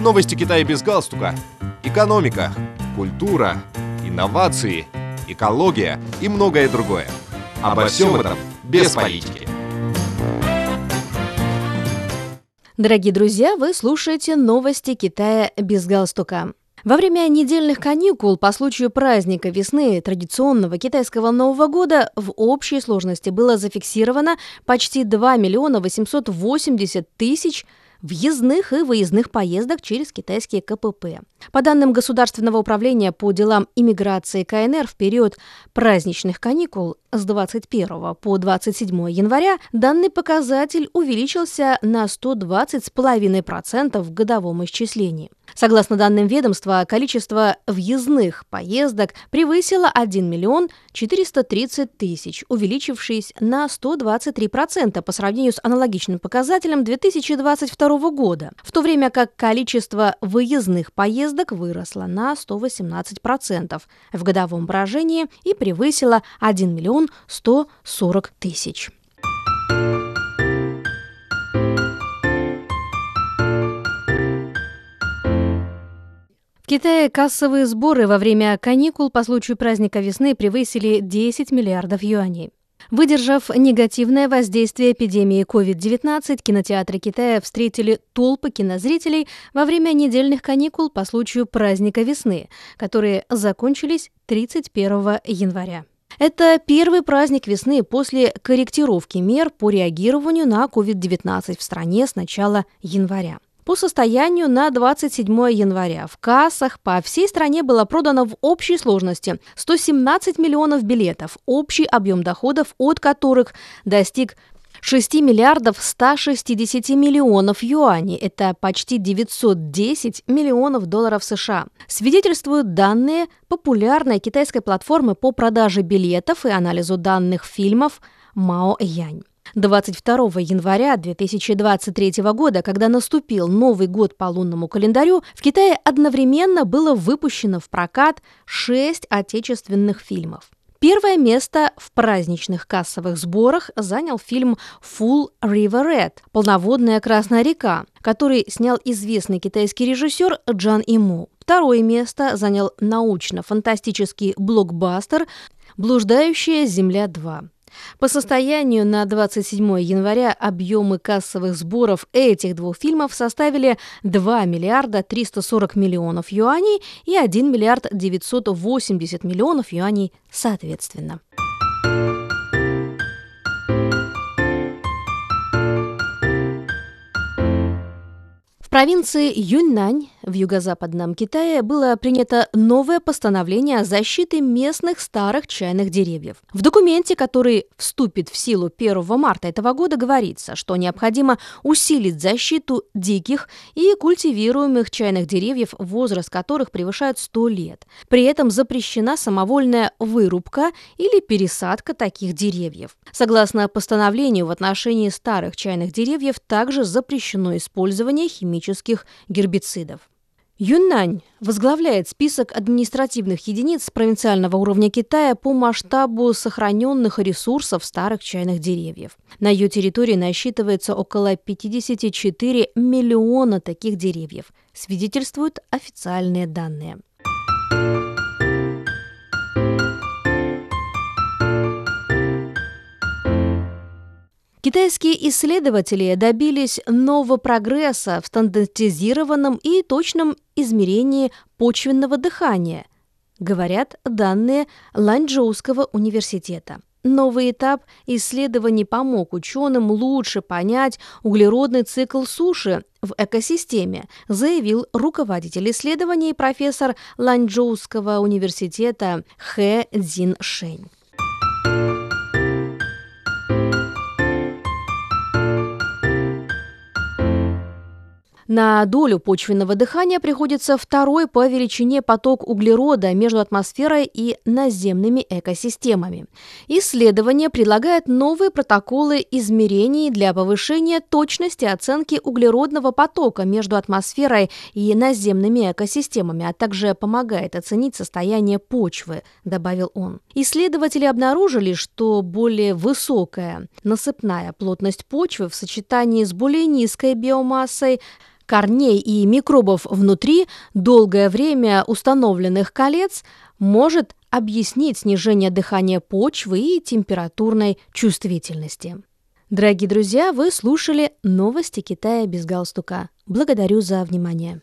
Новости Китая без галстука. Экономика, культура, инновации, экология и многое другое. Обо всем этом без политики. Дорогие друзья, вы слушаете новости Китая без галстука. Во время недельных каникул по случаю праздника весны традиционного китайского Нового года в общей сложности было зафиксировано почти 2 миллиона 880 тысяч въездных и выездных поездок через китайские КПП. По данным Государственного управления по делам иммиграции КНР в период праздничных каникул с 21 по 27 января данный показатель увеличился на 120,5% в годовом исчислении. Согласно данным ведомства, количество въездных поездок превысило 1 миллион 430 тысяч, увеличившись на 123% по сравнению с аналогичным показателем 2022 года, в то время как количество выездных поездок выросло на 118% в годовом выражении и превысило 1 миллион 140 тысяч. Китае кассовые сборы во время каникул по случаю праздника весны превысили 10 миллиардов юаней. Выдержав негативное воздействие эпидемии COVID-19, кинотеатры Китая встретили толпы кинозрителей во время недельных каникул по случаю праздника весны, которые закончились 31 января. Это первый праздник весны после корректировки мер по реагированию на COVID-19 в стране с начала января. По состоянию на 27 января в кассах по всей стране было продано в общей сложности 117 миллионов билетов, общий объем доходов от которых достиг 6 миллиардов 160 миллионов юаней. Это почти 910 миллионов долларов США. Свидетельствуют данные популярной китайской платформы по продаже билетов и анализу данных фильмов Мао Янь. 22 января 2023 года, когда наступил Новый год по лунному календарю, в Китае одновременно было выпущено в прокат шесть отечественных фильмов. Первое место в праздничных кассовых сборах занял фильм «Full River Red» – «Полноводная Красная река», который снял известный китайский режиссер Джан Иму. Второе место занял научно-фантастический блокбастер «Блуждающая Земля 2». По состоянию на 27 января объемы кассовых сборов этих двух фильмов составили 2 миллиарда 340 миллионов юаней и 1 миллиард 980 миллионов юаней соответственно. В провинции Юньнань в юго-западном Китае было принято новое постановление о защите местных старых чайных деревьев. В документе, который вступит в силу 1 марта этого года, говорится, что необходимо усилить защиту диких и культивируемых чайных деревьев, возраст которых превышает 100 лет. При этом запрещена самовольная вырубка или пересадка таких деревьев. Согласно постановлению, в отношении старых чайных деревьев также запрещено использование химических гербицидов. Юннань возглавляет список административных единиц провинциального уровня Китая по масштабу сохраненных ресурсов старых чайных деревьев. На ее территории насчитывается около 54 миллиона таких деревьев, свидетельствуют официальные данные. Китайские исследователи добились нового прогресса в стандартизированном и точном измерении почвенного дыхания, говорят данные Ланчжоуского университета. Новый этап исследований помог ученым лучше понять углеродный цикл суши в экосистеме, заявил руководитель исследований профессор Ланчжоуского университета Хэ Цзин Шэнь. На долю почвенного дыхания приходится второй по величине поток углерода между атмосферой и наземными экосистемами. Исследование предлагает новые протоколы измерений для повышения точности оценки углеродного потока между атмосферой и наземными экосистемами, а также помогает оценить состояние почвы, добавил он. Исследователи обнаружили, что более высокая насыпная плотность почвы в сочетании с более низкой биомассой корней и микробов внутри долгое время установленных колец может объяснить снижение дыхания почвы и температурной чувствительности. Дорогие друзья, вы слушали новости Китая без галстука. Благодарю за внимание.